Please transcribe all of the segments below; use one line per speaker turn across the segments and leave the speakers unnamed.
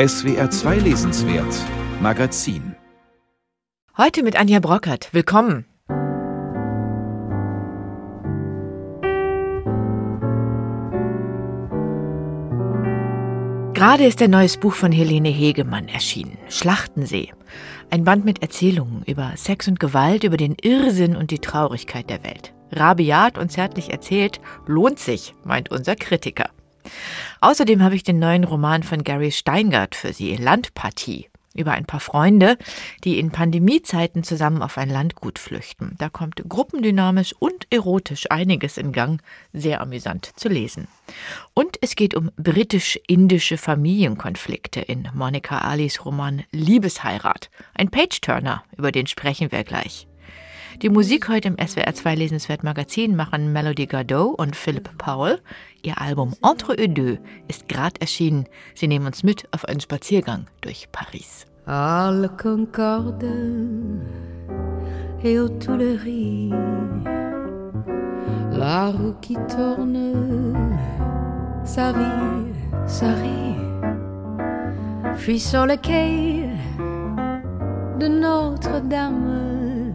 SWR 2 Lesenswert Magazin
Heute mit Anja Brockert. Willkommen. Gerade ist ein neues Buch von Helene Hegemann erschienen, Schlachtensee. Ein Band mit Erzählungen über Sex und Gewalt, über den Irrsinn und die Traurigkeit der Welt. Rabiat und zärtlich erzählt, lohnt sich, meint unser Kritiker. Außerdem habe ich den neuen Roman von Gary Steingart für Sie, Landpartie, über ein paar Freunde, die in Pandemiezeiten zusammen auf ein Landgut flüchten. Da kommt gruppendynamisch und erotisch einiges in Gang, sehr amüsant zu lesen. Und es geht um britisch-indische Familienkonflikte in Monica Alis Roman Liebesheirat, ein Page-Turner, über den sprechen wir gleich. Die Musik heute im SWR 2 Lesenswert Magazin machen Melody Gardot und Philip Powell. Ihr Album Entre eux deux ist gerade erschienen. Sie nehmen uns mit auf einen Spaziergang durch Paris.
À la Concorde et aux Tuileries, la roue qui tourne, ça rit, ça rit. Puis sur le quai de Notre-Dame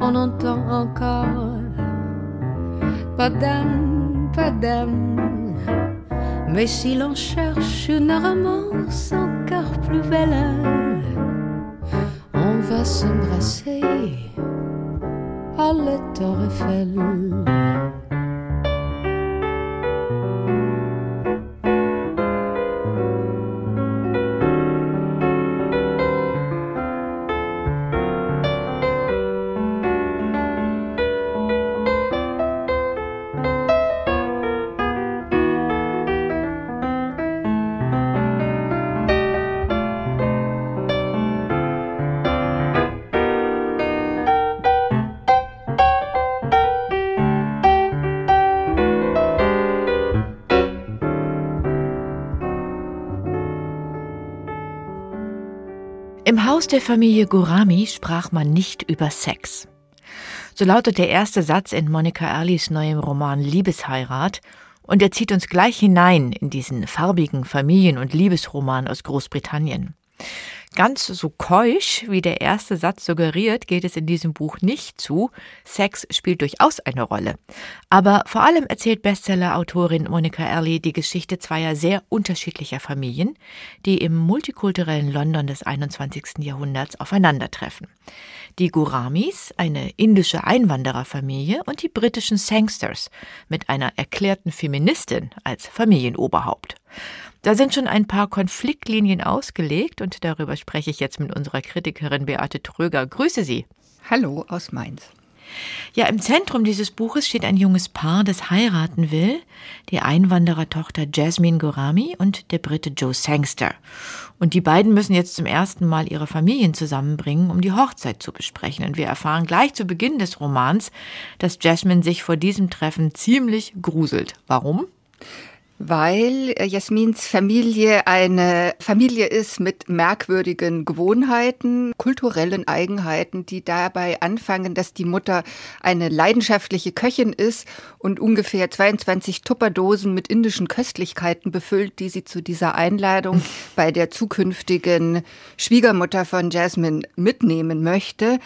on entend encore Mais si l'on cherche une romance encore plus belle, on va s'embrasser à la Eiffel.
Im Haus der Familie Gurami sprach man nicht über Sex. So lautet der erste Satz in Monica Earlys neuem Roman Liebesheirat, und er zieht uns gleich hinein in diesen farbigen Familien- und Liebesroman aus Großbritannien. Ganz so keusch, wie der erste Satz suggeriert, geht es in diesem Buch nicht zu. Sex spielt durchaus eine Rolle. Aber vor allem erzählt Bestseller-Autorin Monica Early die Geschichte zweier sehr unterschiedlicher Familien, die im multikulturellen London des 21. Jahrhunderts aufeinandertreffen. Die Guramis, eine indische Einwandererfamilie, und die britischen Sangsters mit einer erklärten Feministin als Familienoberhaupt. Da sind schon ein paar Konfliktlinien ausgelegt und darüber spreche ich jetzt mit unserer Kritikerin Beate Tröger. Grüße Sie.
Hallo aus Mainz.
Ja, im Zentrum dieses Buches steht ein junges Paar, das heiraten will, die Einwanderertochter Jasmine Gorami und der Brite Joe Sangster. Und die beiden müssen jetzt zum ersten Mal ihre Familien zusammenbringen, um die Hochzeit zu besprechen. Und wir erfahren gleich zu Beginn des Romans, dass Jasmine sich vor diesem Treffen ziemlich gruselt. Warum?
Weil äh, Jasmins Familie eine Familie ist mit merkwürdigen Gewohnheiten, kulturellen Eigenheiten, die dabei anfangen, dass die Mutter eine leidenschaftliche Köchin ist und ungefähr 22 Tupperdosen mit indischen Köstlichkeiten befüllt, die sie zu dieser Einladung bei der zukünftigen Schwiegermutter von Jasmine mitnehmen möchte.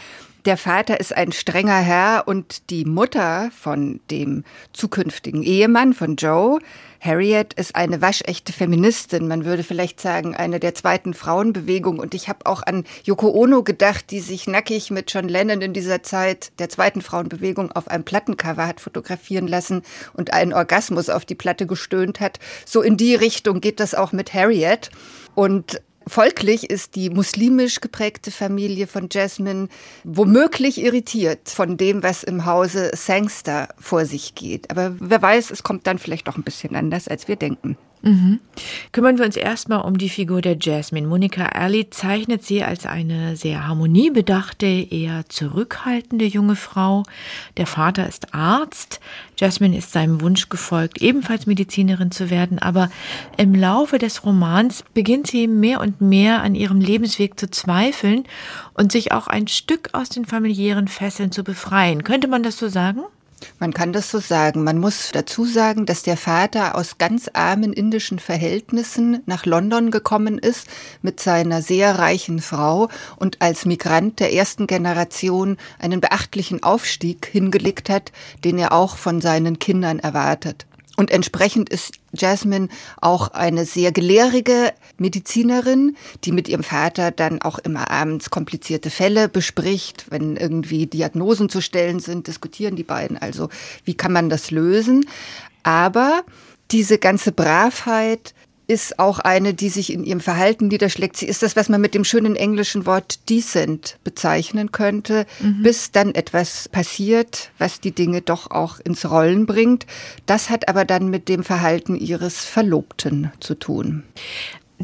Der Vater ist ein strenger Herr und die Mutter von dem zukünftigen Ehemann von Joe, Harriet, ist eine waschechte Feministin. Man würde vielleicht sagen, eine der zweiten Frauenbewegung. Und ich habe auch an Yoko Ono gedacht, die sich nackig mit John Lennon in dieser Zeit der zweiten Frauenbewegung auf einem Plattencover hat fotografieren lassen und einen Orgasmus auf die Platte gestöhnt hat. So in die Richtung geht das auch mit Harriet. Und Folglich ist die muslimisch geprägte Familie von Jasmine womöglich irritiert von dem, was im Hause Sangster vor sich geht. Aber wer weiß, es kommt dann vielleicht doch ein bisschen anders, als wir denken.
Mhm. Kümmern wir uns erstmal um die Figur der Jasmine. Monika Early zeichnet sie als eine sehr harmoniebedachte, eher zurückhaltende junge Frau. Der Vater ist Arzt. Jasmine ist seinem Wunsch gefolgt, ebenfalls Medizinerin zu werden. Aber im Laufe des Romans beginnt sie mehr und mehr an ihrem Lebensweg zu zweifeln und sich auch ein Stück aus den familiären Fesseln zu befreien. Könnte man das so sagen?
Man kann das so sagen. Man muss dazu sagen, dass der Vater aus ganz armen indischen Verhältnissen nach London gekommen ist mit seiner sehr reichen Frau und als Migrant der ersten Generation einen beachtlichen Aufstieg hingelegt hat, den er auch von seinen Kindern erwartet. Und entsprechend ist Jasmine auch eine sehr gelehrige Medizinerin, die mit ihrem Vater dann auch immer abends komplizierte Fälle bespricht. Wenn irgendwie Diagnosen zu stellen sind, diskutieren die beiden also, wie kann man das lösen. Aber diese ganze Bravheit, ist auch eine, die sich in ihrem Verhalten niederschlägt. Sie ist das, was man mit dem schönen englischen Wort decent bezeichnen könnte, mhm. bis dann etwas passiert, was die Dinge doch auch ins Rollen bringt. Das hat aber dann mit dem Verhalten ihres Verlobten zu tun.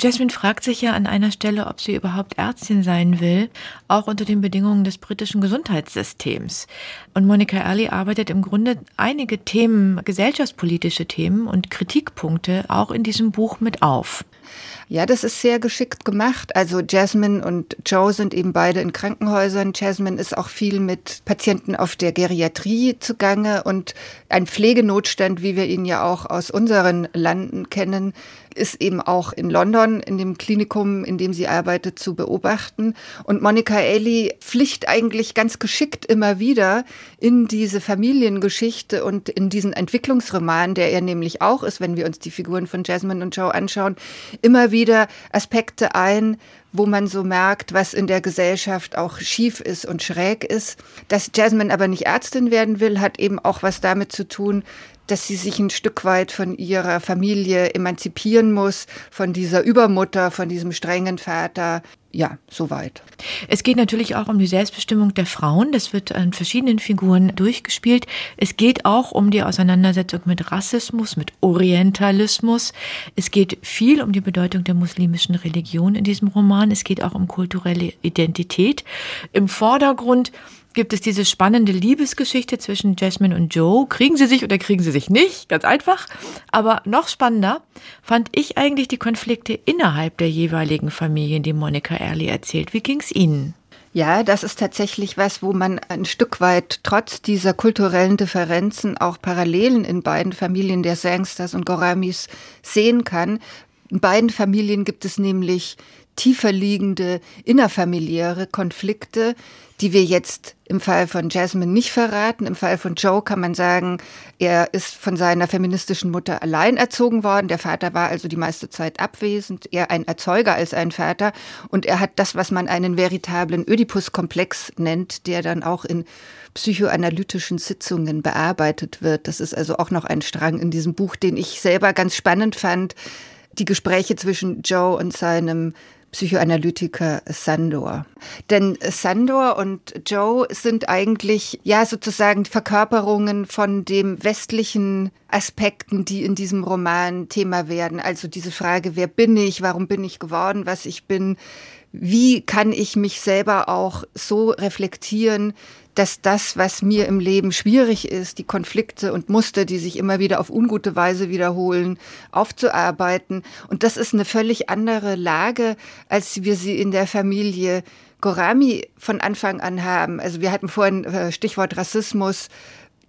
Jasmine fragt sich ja an einer Stelle, ob sie überhaupt Ärztin sein will, auch unter den Bedingungen des britischen Gesundheitssystems. Und Monica Early arbeitet im Grunde einige Themen, gesellschaftspolitische Themen und Kritikpunkte auch in diesem Buch mit auf.
Ja, das ist sehr geschickt gemacht. Also Jasmine und Joe sind eben beide in Krankenhäusern. Jasmine ist auch viel mit Patienten auf der Geriatrie zugange und ein Pflegenotstand, wie wir ihn ja auch aus unseren Landen kennen, ist eben auch in London, in dem Klinikum, in dem sie arbeitet, zu beobachten. Und Monica Ely pflicht eigentlich ganz geschickt immer wieder in diese Familiengeschichte und in diesen Entwicklungsroman, der er nämlich auch ist, wenn wir uns die Figuren von Jasmine und Joe anschauen, immer wieder Aspekte ein, wo man so merkt, was in der Gesellschaft auch schief ist und schräg ist. Dass Jasmine aber nicht Ärztin werden will, hat eben auch was damit zu tun, dass sie sich ein Stück weit von ihrer Familie emanzipieren muss, von dieser Übermutter, von diesem strengen Vater. Ja, soweit.
Es geht natürlich auch um die Selbstbestimmung der Frauen. Das wird an verschiedenen Figuren durchgespielt. Es geht auch um die Auseinandersetzung mit Rassismus, mit Orientalismus. Es geht viel um die Bedeutung der muslimischen Religion in diesem Roman. Es geht auch um kulturelle Identität. Im Vordergrund gibt es diese spannende Liebesgeschichte zwischen Jasmine und Joe. Kriegen sie sich oder kriegen sie sich nicht? Ganz einfach. Aber noch spannender fand ich eigentlich die Konflikte innerhalb der jeweiligen Familien, die Monica Early erzählt. Wie ging's Ihnen?
Ja, das ist tatsächlich was, wo man ein Stück weit trotz dieser kulturellen Differenzen auch Parallelen in beiden Familien der Sangsters und Goramis sehen kann. In beiden Familien gibt es nämlich tiefer liegende innerfamiliäre Konflikte, die wir jetzt im Fall von Jasmine nicht verraten. Im Fall von Joe kann man sagen, er ist von seiner feministischen Mutter allein erzogen worden. Der Vater war also die meiste Zeit abwesend, eher ein Erzeuger als ein Vater. Und er hat das, was man einen veritablen Oedipus-Komplex nennt, der dann auch in psychoanalytischen Sitzungen bearbeitet wird. Das ist also auch noch ein Strang in diesem Buch, den ich selber ganz spannend fand. Die Gespräche zwischen Joe und seinem Psychoanalytiker Sandor. Denn Sandor und Joe sind eigentlich ja sozusagen Verkörperungen von dem westlichen Aspekten, die in diesem Roman Thema werden. Also diese Frage, wer bin ich, warum bin ich geworden, was ich bin, wie kann ich mich selber auch so reflektieren, dass das, was mir im Leben schwierig ist, die Konflikte und Muster, die sich immer wieder auf ungute Weise wiederholen, aufzuarbeiten. Und das ist eine völlig andere Lage, als wir sie in der Familie Gorami von Anfang an haben. Also wir hatten vorhin äh, Stichwort Rassismus.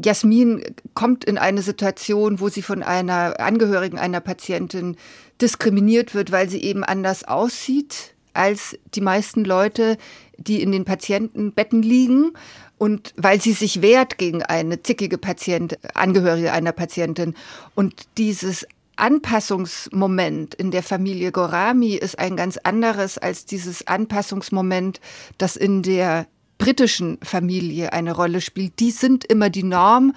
Jasmin kommt in eine Situation, wo sie von einer Angehörigen einer Patientin diskriminiert wird, weil sie eben anders aussieht als die meisten Leute, die in den Patientenbetten liegen und weil sie sich wehrt gegen eine zickige Patient, Angehörige einer Patientin. Und dieses Anpassungsmoment in der Familie Gorami ist ein ganz anderes als dieses Anpassungsmoment, das in der britischen Familie eine Rolle spielt. Die sind immer die Norm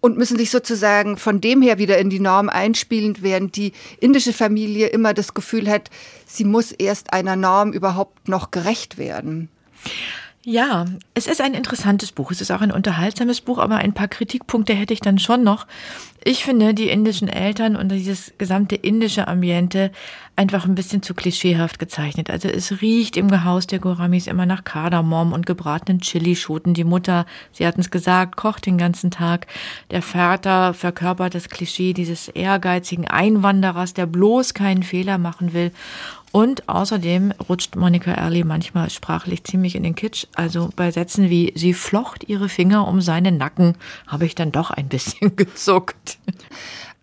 und müssen sich sozusagen von dem her wieder in die Norm einspielen, während die indische Familie immer das Gefühl hat, sie muss erst einer Norm überhaupt noch gerecht werden.
Ja, es ist ein interessantes Buch. Es ist auch ein unterhaltsames Buch, aber ein paar Kritikpunkte hätte ich dann schon noch. Ich finde, die indischen Eltern und dieses gesamte indische Ambiente einfach ein bisschen zu klischeehaft gezeichnet. Also es riecht im Haus der Goramis immer nach Kardamom und gebratenen Chilischoten. Die Mutter, sie hatten es gesagt, kocht den ganzen Tag. Der Vater verkörpert das Klischee dieses ehrgeizigen Einwanderers, der bloß keinen Fehler machen will. Und außerdem rutscht Monika Early manchmal sprachlich ziemlich in den Kitsch. Also bei Sätzen wie sie flocht ihre Finger um seinen Nacken, habe ich dann doch ein bisschen gezuckt.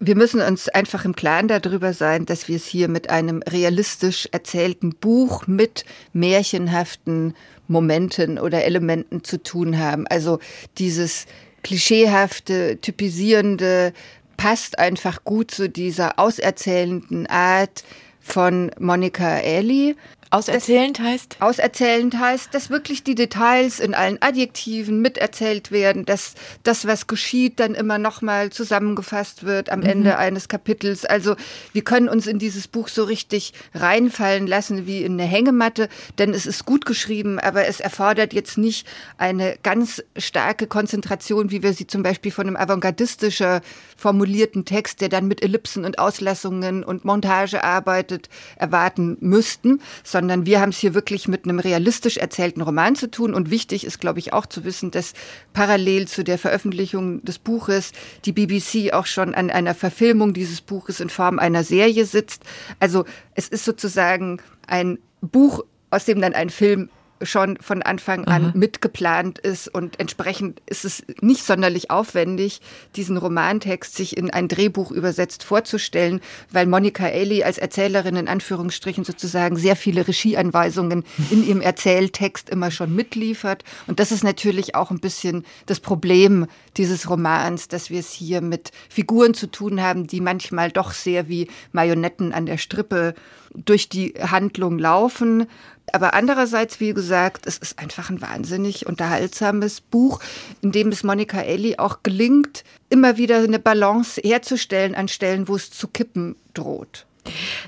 Wir müssen uns einfach im Klaren darüber sein, dass wir es hier mit einem realistisch erzählten Buch mit märchenhaften Momenten oder Elementen zu tun haben. Also dieses klischeehafte, typisierende passt einfach gut zu dieser auserzählenden Art, von Monika Eli.
Auserzählend das, heißt?
Auserzählend heißt, dass wirklich die Details in allen Adjektiven miterzählt werden, dass das, was geschieht, dann immer nochmal zusammengefasst wird am mhm. Ende eines Kapitels. Also wir können uns in dieses Buch so richtig reinfallen lassen wie in eine Hängematte, denn es ist gut geschrieben, aber es erfordert jetzt nicht eine ganz starke Konzentration, wie wir sie zum Beispiel von einem avantgardistischer formulierten Text, der dann mit Ellipsen und Auslassungen und Montage arbeitet, erwarten müssten, sondern sondern wir haben es hier wirklich mit einem realistisch erzählten Roman zu tun. Und wichtig ist, glaube ich, auch zu wissen, dass parallel zu der Veröffentlichung des Buches die BBC auch schon an einer Verfilmung dieses Buches in Form einer Serie sitzt. Also es ist sozusagen ein Buch, aus dem dann ein Film schon von Anfang an Aha. mitgeplant ist und entsprechend ist es nicht sonderlich aufwendig, diesen Romantext sich in ein Drehbuch übersetzt vorzustellen, weil Monika Eli als Erzählerin in Anführungsstrichen sozusagen sehr viele Regieanweisungen in ihrem Erzähltext immer schon mitliefert und das ist natürlich auch ein bisschen das Problem dieses Romans, dass wir es hier mit Figuren zu tun haben, die manchmal doch sehr wie Marionetten an der Strippe durch die Handlung laufen aber andererseits, wie gesagt, es ist einfach ein wahnsinnig unterhaltsames Buch, in dem es Monika Elli auch gelingt, immer wieder eine Balance herzustellen an Stellen, wo es zu kippen droht.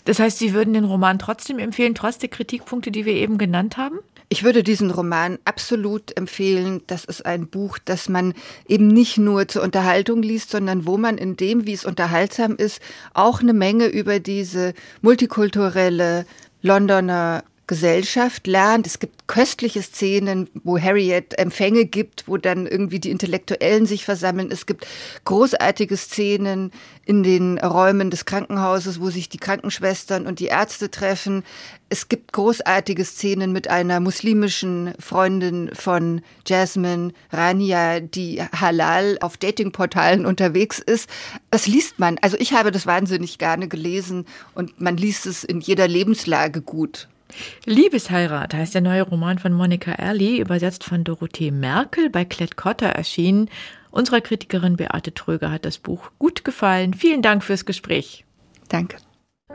Das heißt, Sie würden den Roman trotzdem empfehlen, trotz der Kritikpunkte, die wir eben genannt haben?
Ich würde diesen Roman absolut empfehlen. Das ist ein Buch, das man eben nicht nur zur Unterhaltung liest, sondern wo man in dem, wie es unterhaltsam ist, auch eine Menge über diese multikulturelle Londoner Gesellschaft lernt. Es gibt köstliche Szenen, wo Harriet Empfänge gibt, wo dann irgendwie die Intellektuellen sich versammeln. Es gibt großartige Szenen in den Räumen des Krankenhauses, wo sich die Krankenschwestern und die Ärzte treffen. Es gibt großartige Szenen mit einer muslimischen Freundin von Jasmine Rania, die halal auf Datingportalen unterwegs ist. Das liest man. Also ich habe das wahnsinnig gerne gelesen und man liest es in jeder Lebenslage gut.
Liebesheirat heißt der neue Roman von Monika Erli, übersetzt von Dorothee Merkel, bei Klett Cotta erschienen. Unserer Kritikerin Beate Tröger hat das Buch gut gefallen. Vielen Dank fürs Gespräch.
Danke.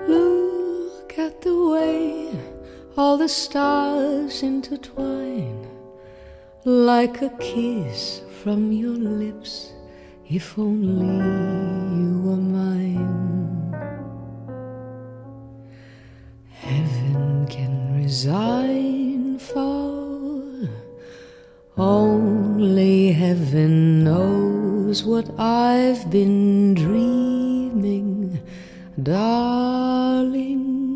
Look at the way all the stars intertwine like a kiss from your lips if only you were mine. Can resign for only heaven knows what I've been dreaming, darling.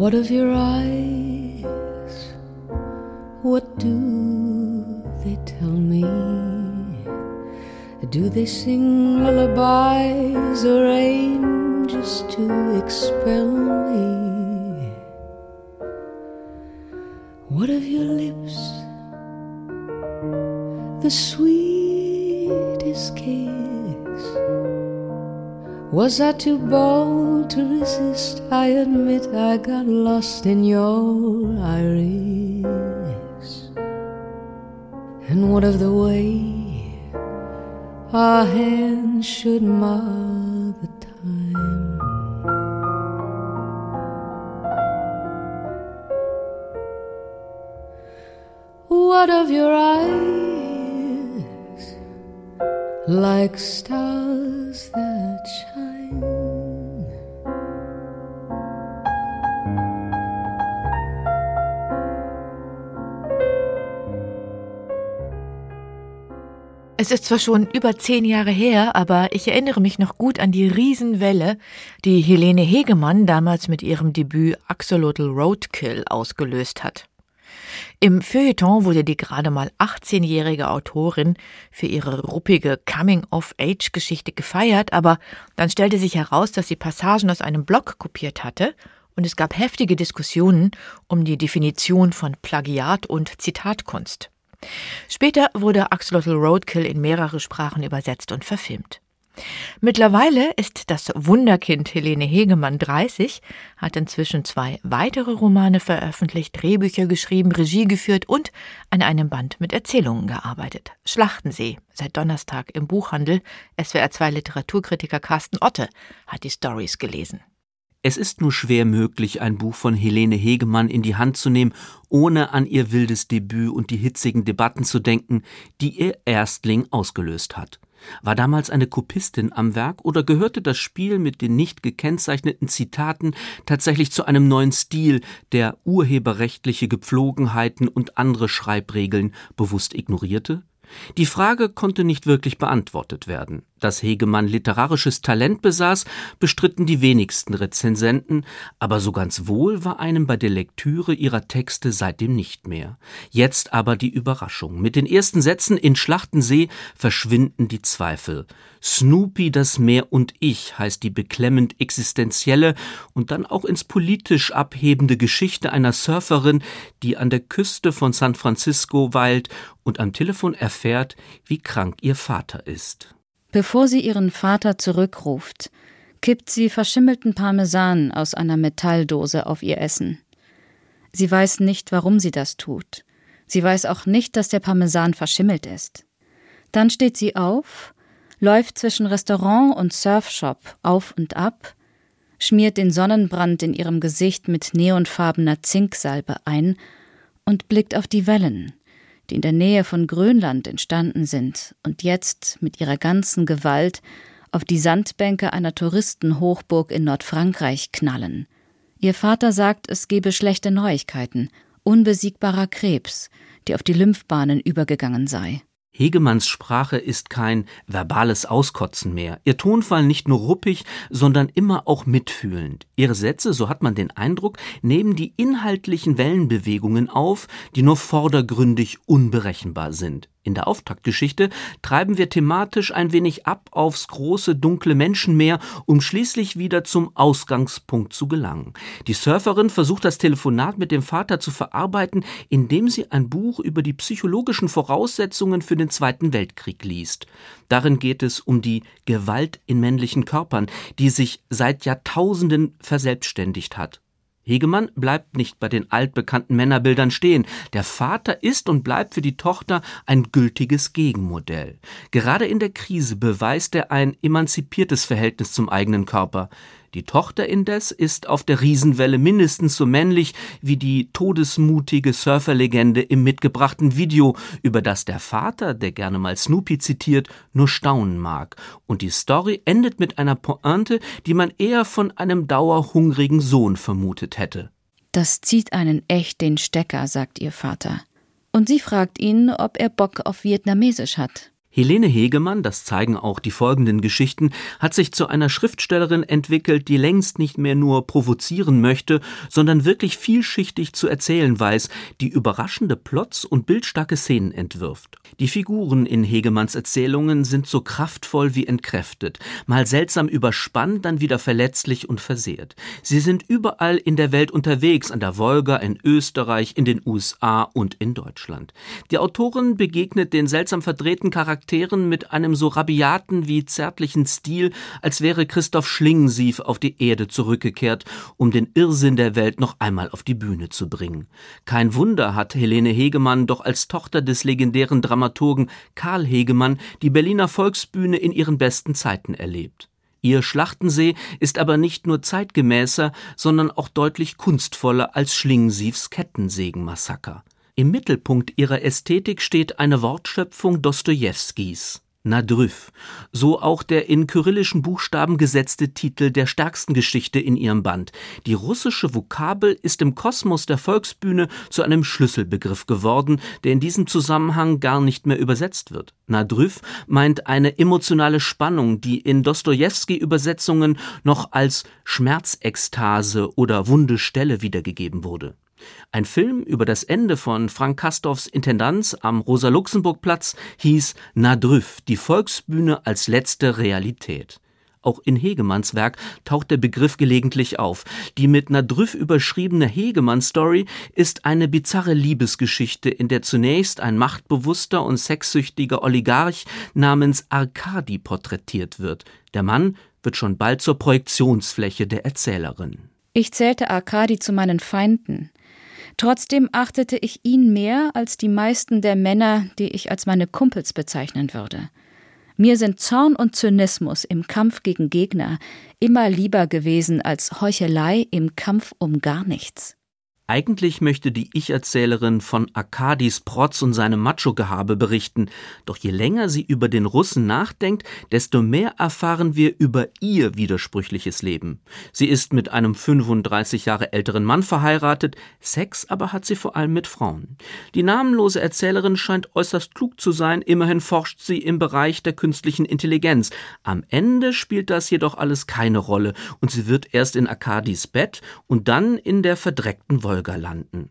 What of your eyes? What do they tell me? Do they sing lullabies or aim just to expel me? What of your lips? The sweetest Was I too bold to resist? I admit I got lost in your iris. And what of the way our hands should mar the time? What of your eyes like stars that
Es ist zwar schon über zehn Jahre her, aber ich erinnere mich noch gut an die Riesenwelle, die Helene Hegemann damals mit ihrem Debüt Axolotl Roadkill ausgelöst hat. Im Feuilleton wurde die gerade mal 18-jährige Autorin für ihre ruppige Coming-of-Age-Geschichte gefeiert, aber dann stellte sich heraus, dass sie Passagen aus einem Blog kopiert hatte und es gab heftige Diskussionen um die Definition von Plagiat und Zitatkunst. Später wurde Axolotl Roadkill in mehrere Sprachen übersetzt und verfilmt. Mittlerweile ist das Wunderkind Helene Hegemann 30, hat inzwischen zwei weitere Romane veröffentlicht, Drehbücher geschrieben, Regie geführt und an einem Band mit Erzählungen gearbeitet. Schlachtensee, seit Donnerstag im Buchhandel. SWR 2 Literaturkritiker Carsten Otte hat die Stories gelesen.
Es ist nur schwer möglich, ein Buch von Helene Hegemann in die Hand zu nehmen, ohne an ihr wildes Debüt und die hitzigen Debatten zu denken, die ihr Erstling ausgelöst hat. War damals eine Kopistin am Werk oder gehörte das Spiel mit den nicht gekennzeichneten Zitaten tatsächlich zu einem neuen Stil, der urheberrechtliche Gepflogenheiten und andere Schreibregeln bewusst ignorierte? Die Frage konnte nicht wirklich beantwortet werden. Dass Hegemann literarisches Talent besaß, bestritten die wenigsten Rezensenten, aber so ganz wohl war einem bei der Lektüre ihrer Texte seitdem nicht mehr. Jetzt aber die Überraschung. Mit den ersten Sätzen in Schlachtensee verschwinden die Zweifel. Snoopy, das Meer und ich heißt die beklemmend existenzielle und dann auch ins politisch abhebende Geschichte einer Surferin, die an der Küste von San Francisco weilt und am Telefon erfährt, wie krank ihr Vater ist.
Bevor sie ihren Vater zurückruft, kippt sie verschimmelten Parmesan aus einer Metalldose auf ihr Essen. Sie weiß nicht, warum sie das tut. Sie weiß auch nicht, dass der Parmesan verschimmelt ist. Dann steht sie auf, läuft zwischen Restaurant und Surfshop auf und ab, schmiert den Sonnenbrand in ihrem Gesicht mit neonfarbener Zinksalbe ein und blickt auf die Wellen, die in der Nähe von Grönland entstanden sind und jetzt mit ihrer ganzen Gewalt auf die Sandbänke einer Touristenhochburg in Nordfrankreich knallen. Ihr Vater sagt, es gebe schlechte Neuigkeiten, unbesiegbarer Krebs, der auf die Lymphbahnen übergegangen sei.
Hegemanns Sprache ist kein verbales Auskotzen mehr. Ihr Tonfall nicht nur ruppig, sondern immer auch mitfühlend. Ihre Sätze, so hat man den Eindruck, nehmen die inhaltlichen Wellenbewegungen auf, die nur vordergründig unberechenbar sind. In der Auftaktgeschichte treiben wir thematisch ein wenig ab aufs große dunkle Menschenmeer, um schließlich wieder zum Ausgangspunkt zu gelangen. Die Surferin versucht das Telefonat mit dem Vater zu verarbeiten, indem sie ein Buch über die psychologischen Voraussetzungen für den Zweiten Weltkrieg liest. Darin geht es um die Gewalt in männlichen Körpern, die sich seit Jahrtausenden verselbstständigt hat. Hegemann bleibt nicht bei den altbekannten Männerbildern stehen. Der Vater ist und bleibt für die Tochter ein gültiges Gegenmodell. Gerade in der Krise beweist er ein emanzipiertes Verhältnis zum eigenen Körper. Die Tochter indes ist auf der Riesenwelle mindestens so männlich wie die todesmutige Surferlegende im mitgebrachten Video, über das der Vater, der gerne mal Snoopy zitiert, nur staunen mag. Und die Story endet mit einer Pointe, die man eher von einem dauerhungrigen Sohn vermutet hätte.
Das zieht einen echt den Stecker, sagt ihr Vater. Und sie fragt ihn, ob er Bock auf Vietnamesisch hat.
Helene Hegemann, das zeigen auch die folgenden Geschichten, hat sich zu einer Schriftstellerin entwickelt, die längst nicht mehr nur provozieren möchte, sondern wirklich vielschichtig zu erzählen weiß, die überraschende Plots und bildstarke Szenen entwirft. Die Figuren in Hegemanns Erzählungen sind so kraftvoll wie entkräftet, mal seltsam überspannt, dann wieder verletzlich und versehrt. Sie sind überall in der Welt unterwegs, an der Wolga, in Österreich, in den USA und in Deutschland. Die Autorin begegnet den seltsam verdrehten Charakteren Charakteren mit einem so rabiaten wie zärtlichen Stil, als wäre Christoph Schlingensief auf die Erde zurückgekehrt, um den Irrsinn der Welt noch einmal auf die Bühne zu bringen. Kein Wunder hat Helene Hegemann doch als Tochter des legendären Dramaturgen Karl Hegemann die Berliner Volksbühne in ihren besten Zeiten erlebt. Ihr Schlachtensee ist aber nicht nur zeitgemäßer, sondern auch deutlich kunstvoller als Schlingensiefs Kettensägenmassaker. Im Mittelpunkt ihrer Ästhetik steht eine Wortschöpfung Dostojewskis. Nadrüv, so auch der in kyrillischen Buchstaben gesetzte Titel der stärksten Geschichte in ihrem Band. Die russische Vokabel ist im Kosmos der Volksbühne zu einem Schlüsselbegriff geworden, der in diesem Zusammenhang gar nicht mehr übersetzt wird. Nadrüv meint eine emotionale Spannung, die in Dostojewski-Übersetzungen noch als Schmerzekstase oder wunde Stelle wiedergegeben wurde. Ein Film über das Ende von Frank Kastorfs Intendanz am Rosa-Luxemburg-Platz hieß Nadrüff, die Volksbühne als letzte Realität. Auch in Hegemanns Werk taucht der Begriff gelegentlich auf. Die mit Nadrüff überschriebene Hegemann-Story ist eine bizarre Liebesgeschichte, in der zunächst ein machtbewusster und sexsüchtiger Oligarch namens Arkadi porträtiert wird. Der Mann wird schon bald zur Projektionsfläche der Erzählerin.
Ich zählte Arkadi zu meinen Feinden. Trotzdem achtete ich ihn mehr als die meisten der Männer, die ich als meine Kumpels bezeichnen würde. Mir sind Zorn und Zynismus im Kampf gegen Gegner immer lieber gewesen als Heuchelei im Kampf um gar nichts.
Eigentlich möchte die Ich-Erzählerin von Arkadis Protz und seinem Macho-Gehabe berichten, doch je länger sie über den Russen nachdenkt, desto mehr erfahren wir über ihr widersprüchliches Leben. Sie ist mit einem 35 Jahre älteren Mann verheiratet, Sex aber hat sie vor allem mit Frauen. Die namenlose Erzählerin scheint äußerst klug zu sein, immerhin forscht sie im Bereich der künstlichen Intelligenz. Am Ende spielt das jedoch alles keine Rolle und sie wird erst in Arkadis Bett und dann in der verdreckten Wolke Nachfolger landen.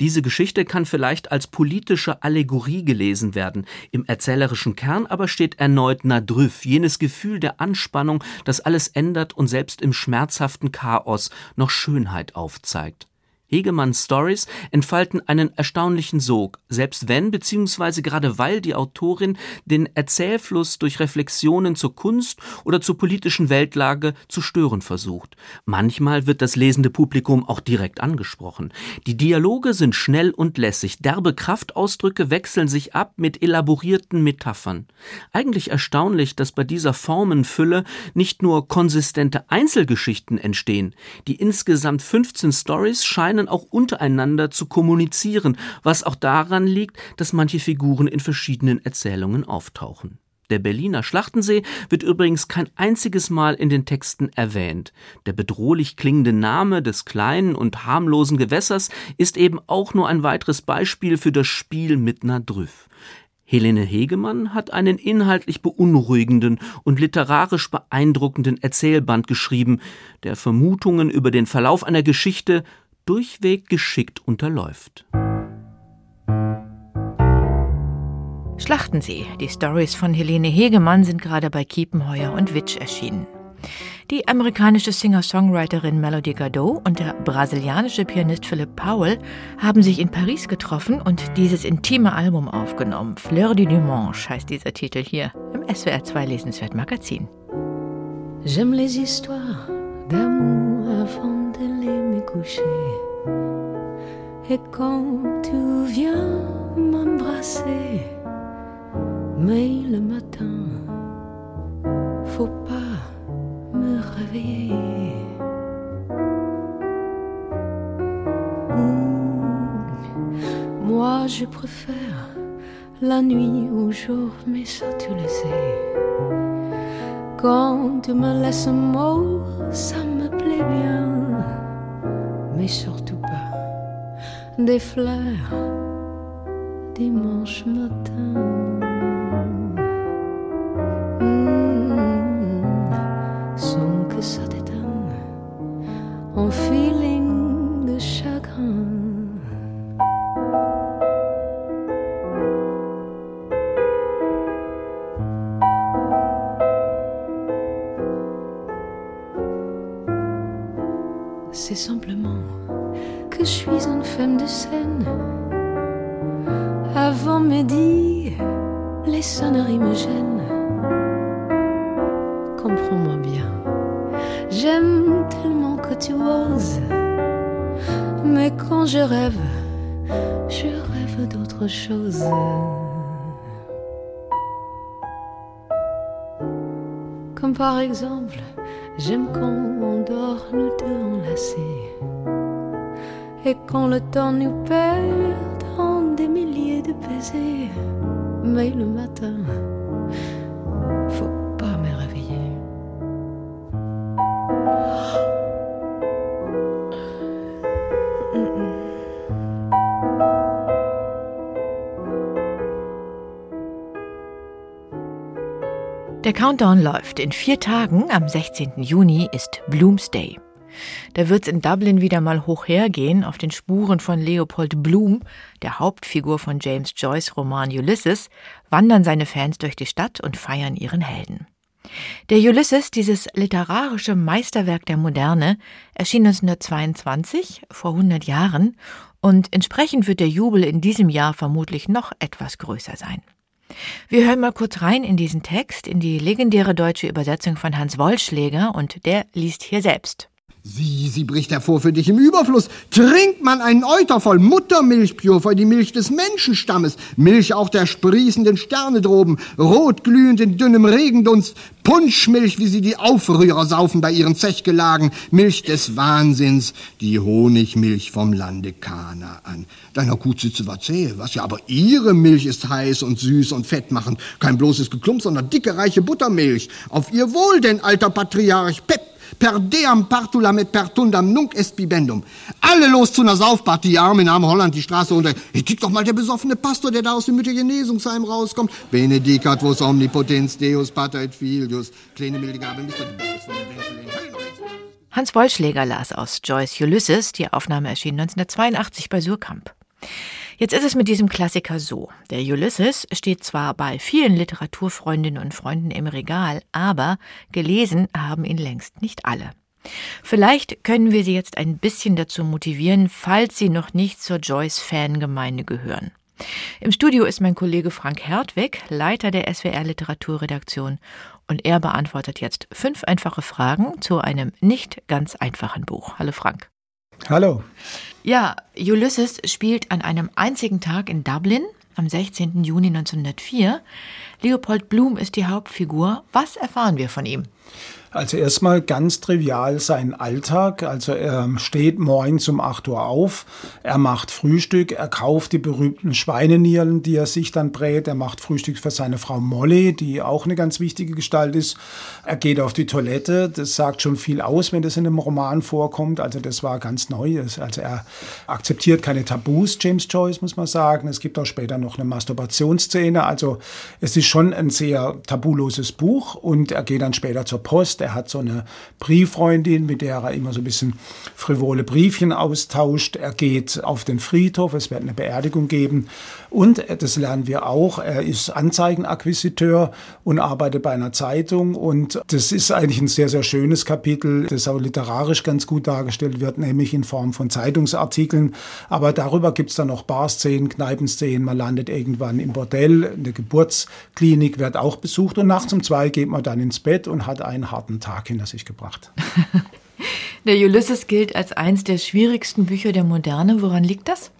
Diese Geschichte kann vielleicht als politische Allegorie gelesen werden, im erzählerischen Kern aber steht erneut Nadrüff, jenes Gefühl der Anspannung, das alles ändert und selbst im schmerzhaften Chaos noch Schönheit aufzeigt. Hegemanns Stories entfalten einen erstaunlichen Sog, selbst wenn bzw. gerade weil die Autorin den Erzählfluss durch Reflexionen zur Kunst oder zur politischen Weltlage zu stören versucht. Manchmal wird das lesende Publikum auch direkt angesprochen. Die Dialoge sind schnell und lässig, derbe Kraftausdrücke wechseln sich ab mit elaborierten Metaphern. Eigentlich erstaunlich, dass bei dieser Formenfülle nicht nur konsistente Einzelgeschichten entstehen. Die insgesamt 15 Stories scheinen lernen auch untereinander zu kommunizieren, was auch daran liegt, dass manche Figuren in verschiedenen Erzählungen auftauchen. Der Berliner Schlachtensee wird übrigens kein einziges Mal in den Texten erwähnt. Der bedrohlich klingende Name des kleinen und harmlosen Gewässers ist eben auch nur ein weiteres Beispiel für das Spiel mit Nadrüff. Helene Hegemann hat einen inhaltlich beunruhigenden und literarisch beeindruckenden Erzählband geschrieben, der Vermutungen über den Verlauf einer Geschichte durchweg geschickt unterläuft.
Schlachtensee. Die Stories von Helene Hegemann sind gerade bei Kiepenheuer und Witsch erschienen. Die amerikanische Singer-Songwriterin Melody Gardot und der brasilianische Pianist Philip Powell haben sich in Paris getroffen und dieses intime Album aufgenommen. Fleur du Dimanche heißt dieser Titel hier im SWR 2 Lesenswert Magazin.
J'aime les histoires d'amour avant de les me coucher. Et quand tu viens m'embrasser, mais le matin, faut pas me réveiller. Mmh. Moi, je préfère la nuit au jour, mais ça tu le sais. Quand tu me laisses un mot, ça me plaît bien, mais surtout pas des fleurs dimanche matin. Mmh, sans que ça t'étonne, en feeling Comme par exemple, j'aime quand on dort nous deux enlacés. Et quand le temps nous perd dans des milliers de baisers, mais le matin,
Der Countdown läuft. In vier Tagen, am 16. Juni, ist Bloomsday. Da wird's in Dublin wieder mal hoch hergehen, auf den Spuren von Leopold Bloom, der Hauptfigur von James Joyce Roman Ulysses, wandern seine Fans durch die Stadt und feiern ihren Helden. Der Ulysses, dieses literarische Meisterwerk der Moderne, erschien 1922, vor 100 Jahren, und entsprechend wird der Jubel in diesem Jahr vermutlich noch etwas größer sein. Wir hören mal kurz rein in diesen Text, in die legendäre deutsche Übersetzung von Hans Wollschläger und der liest hier selbst.
Sieh, sie bricht hervor für dich im Überfluss. Trinkt man einen Euter voll Muttermilch, Pure, die Milch des Menschenstammes, Milch auch der sprießenden Sterne droben, rotglühend in dünnem Regendunst, Punschmilch, wie sie die Aufrührer saufen bei ihren Zechgelagen, Milch des Wahnsinns, die Honigmilch vom Lande Kanaan. Deiner Kuhzitze war zähe, was ja, aber ihre Milch ist heiß und süß und fettmachend, kein bloßes Geklump, sondern dicke, reiche Buttermilch. Auf ihr Wohl denn, alter Patriarch, Pep, per deam partula mit pertundam nunc est bibendum. Alle los zu einer Saufparty, die Arme in arme Holland die Straße runter. Hey, kick doch mal der besoffene Pastor, der da aus dem Müttergenesungsheim rauskommt. Benedicat vos omnipotens Deus pater et filius. Kleine milde Gabe, Mr.
Hans Wollschläger las aus Joyce Ulysses. Die Aufnahme erschien 1982 bei Surkamp. Jetzt ist es mit diesem Klassiker so. Der Ulysses steht zwar bei vielen Literaturfreundinnen und Freunden im Regal, aber gelesen haben ihn längst nicht alle. Vielleicht können wir Sie jetzt ein bisschen dazu motivieren, falls Sie noch nicht zur Joyce-Fangemeinde gehören. Im Studio ist mein Kollege Frank Hertwig, Leiter der SWR Literaturredaktion, und er beantwortet jetzt fünf einfache Fragen zu einem nicht ganz einfachen Buch. Hallo Frank.
Hallo.
Ja, Ulysses spielt an einem einzigen Tag in Dublin am 16. Juni 1904. Leopold Bloom ist die Hauptfigur. Was erfahren wir von ihm?
Also erstmal ganz trivial sein Alltag. Also er steht morgens um 8 Uhr auf, er macht Frühstück, er kauft die berühmten Schweinenieren, die er sich dann brät. Er macht Frühstück für seine Frau Molly, die auch eine ganz wichtige Gestalt ist. Er geht auf die Toilette. Das sagt schon viel aus, wenn das in einem Roman vorkommt. Also das war ganz neu. Also er akzeptiert keine Tabus, James Joyce, muss man sagen. Es gibt auch später noch eine Masturbationsszene. Also es ist schon ein sehr tabuloses Buch und er geht dann später zur Post er hat so eine Brieffreundin, mit der er immer so ein bisschen frivole Briefchen austauscht. Er geht auf den Friedhof, es wird eine Beerdigung geben. Und das lernen wir auch, er ist Anzeigenakquisiteur und arbeitet bei einer Zeitung. Und das ist eigentlich ein sehr, sehr schönes Kapitel, das auch literarisch ganz gut dargestellt wird, nämlich in Form von Zeitungsartikeln. Aber darüber gibt es dann noch Barszenen, Kneipenszenen. Man landet irgendwann im Bordell, eine Geburtsklinik wird auch besucht. Und nachts um zwei geht man dann ins Bett und hat einen harten harten Tag hinter sich gebracht.
Der Ulysses gilt als eines der schwierigsten Bücher der Moderne. Woran liegt das?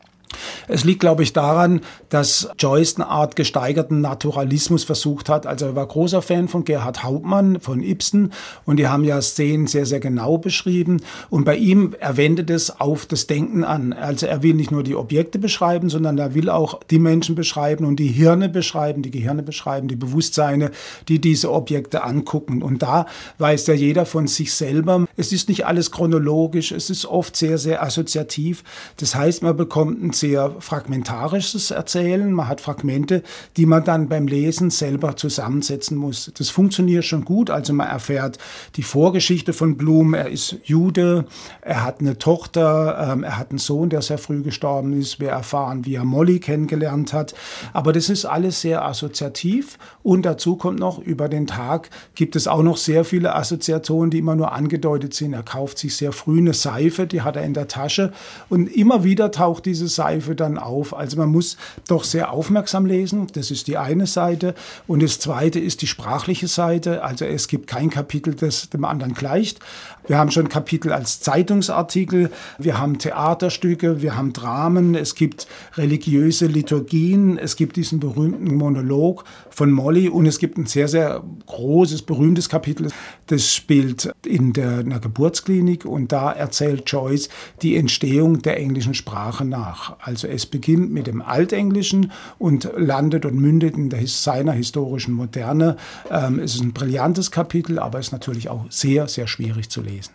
Es liegt, glaube ich, daran, dass Joyce eine Art gesteigerten Naturalismus versucht hat. Also er war großer Fan von Gerhard Hauptmann, von Ibsen und die haben ja Szenen sehr, sehr genau beschrieben. Und bei ihm, er wendet es auf das Denken an. Also er will nicht nur die Objekte beschreiben, sondern er will auch die Menschen beschreiben und die Hirne beschreiben, die Gehirne beschreiben, die Bewusstseine, die diese Objekte angucken. Und da weiß ja jeder von sich selber, es ist nicht alles chronologisch, es ist oft sehr, sehr assoziativ. Das heißt, man bekommt ein sehr fragmentarisches Erzählen. Man hat Fragmente, die man dann beim Lesen selber zusammensetzen muss. Das funktioniert schon gut. Also man erfährt die Vorgeschichte von Blum. Er ist Jude, er hat eine Tochter, ähm, er hat einen Sohn, der sehr früh gestorben ist. Wir erfahren, wie er Molly kennengelernt hat. Aber das ist alles sehr assoziativ. Und dazu kommt noch, über den Tag gibt es auch noch sehr viele Assoziationen, die immer nur angedeutet sind. Er kauft sich sehr früh eine Seife, die hat er in der Tasche. Und immer wieder taucht diese Seife Seife dann auf. Also man muss doch sehr aufmerksam lesen. Das ist die eine Seite. Und das zweite ist die sprachliche Seite. Also es gibt kein Kapitel, das dem anderen gleicht. Wir haben schon Kapitel als Zeitungsartikel, wir haben Theaterstücke, wir haben Dramen, es gibt religiöse Liturgien, es gibt diesen berühmten Monolog von Molly und es gibt ein sehr, sehr großes, berühmtes Kapitel, das spielt in der, in der Geburtsklinik und da erzählt Joyce die Entstehung der englischen Sprache nach. Also es beginnt mit dem Altenglischen und landet und mündet in der, seiner historischen Moderne. Ähm, es ist ein brillantes Kapitel, aber es ist natürlich auch sehr, sehr schwierig zu lesen lesen.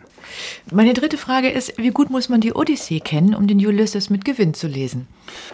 Meine dritte Frage ist, wie gut muss man die Odyssee kennen, um den Ulysses mit Gewinn zu lesen?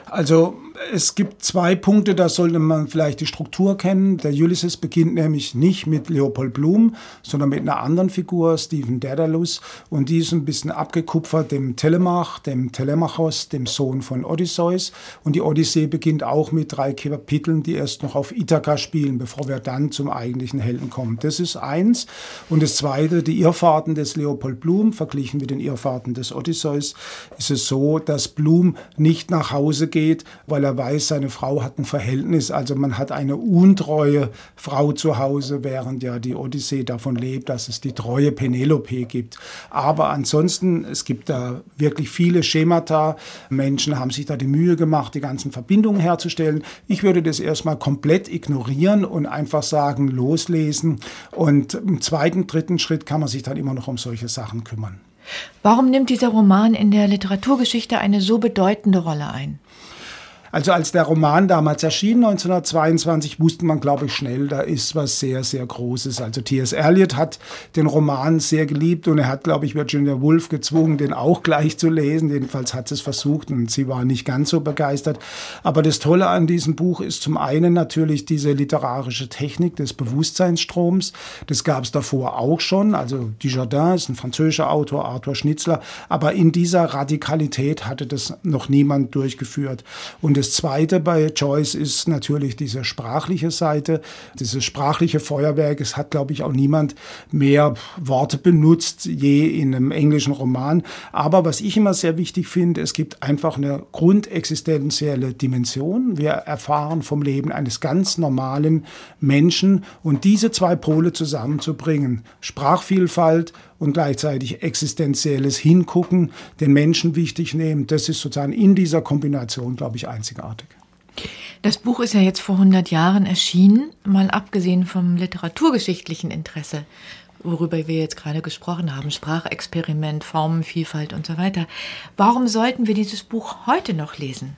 Also Es gibt zwei Punkte, da sollte man vielleicht die Struktur kennen. Der Ulysses beginnt nämlich nicht mit Leopold Blum, sondern mit einer anderen Figur, Stephen Daedalus. Und die ist ein bisschen abgekupfert dem Telemach, dem Telemachos, dem Sohn von Odysseus. Und die Odyssee beginnt auch mit drei Kapiteln, die erst noch auf Ithaka spielen, bevor wir dann zum eigentlichen Helden kommen. Das ist eins. Und das zweite, die Irrfahrten des Leopold Blum, verglichen mit den Irrfahrten des Odysseus, ist es so, dass Blum nicht nach Hause geht, weil er weiß, seine Frau hat ein Verhältnis. Also man hat eine untreue Frau zu Hause, während ja die Odyssee davon lebt, dass es die treue Penelope gibt. Aber ansonsten, es gibt da wirklich viele Schemata. Menschen haben sich da die Mühe gemacht, die ganzen Verbindungen herzustellen. Ich würde das erstmal komplett ignorieren und einfach sagen, loslesen. Und im zweiten, dritten Schritt kann man sich dann immer noch um solche Sachen kümmern.
Warum nimmt dieser Roman in der Literaturgeschichte eine so bedeutende Rolle ein?
Also als der Roman damals erschien, 1922, wusste man, glaube ich, schnell, da ist was sehr, sehr Großes. Also T.S. Eliot hat den Roman sehr geliebt und er hat, glaube ich, Virginia Woolf gezwungen, den auch gleich zu lesen. Jedenfalls hat sie es versucht und sie war nicht ganz so begeistert. Aber das Tolle an diesem Buch ist zum einen natürlich diese literarische Technik des Bewusstseinsstroms. Das gab es davor auch schon. Also Dujardin ist ein französischer Autor, Arthur Schnitzler. Aber in dieser Radikalität hatte das noch niemand durchgeführt. Und das Zweite bei Joyce ist natürlich diese sprachliche Seite, dieses sprachliche Feuerwerk. Es hat, glaube ich, auch niemand mehr Worte benutzt, je in einem englischen Roman. Aber was ich immer sehr wichtig finde, es gibt einfach eine grundexistenzielle Dimension. Wir erfahren vom Leben eines ganz normalen Menschen und diese zwei Pole zusammenzubringen, Sprachvielfalt und gleichzeitig existenzielles Hingucken, den Menschen wichtig nehmen, das ist sozusagen in dieser Kombination, glaube ich, einzigartig.
Das Buch ist ja jetzt vor 100 Jahren erschienen, mal abgesehen vom literaturgeschichtlichen Interesse, worüber wir jetzt gerade gesprochen haben, Sprachexperiment, Formenvielfalt und so weiter. Warum sollten wir dieses Buch heute noch lesen?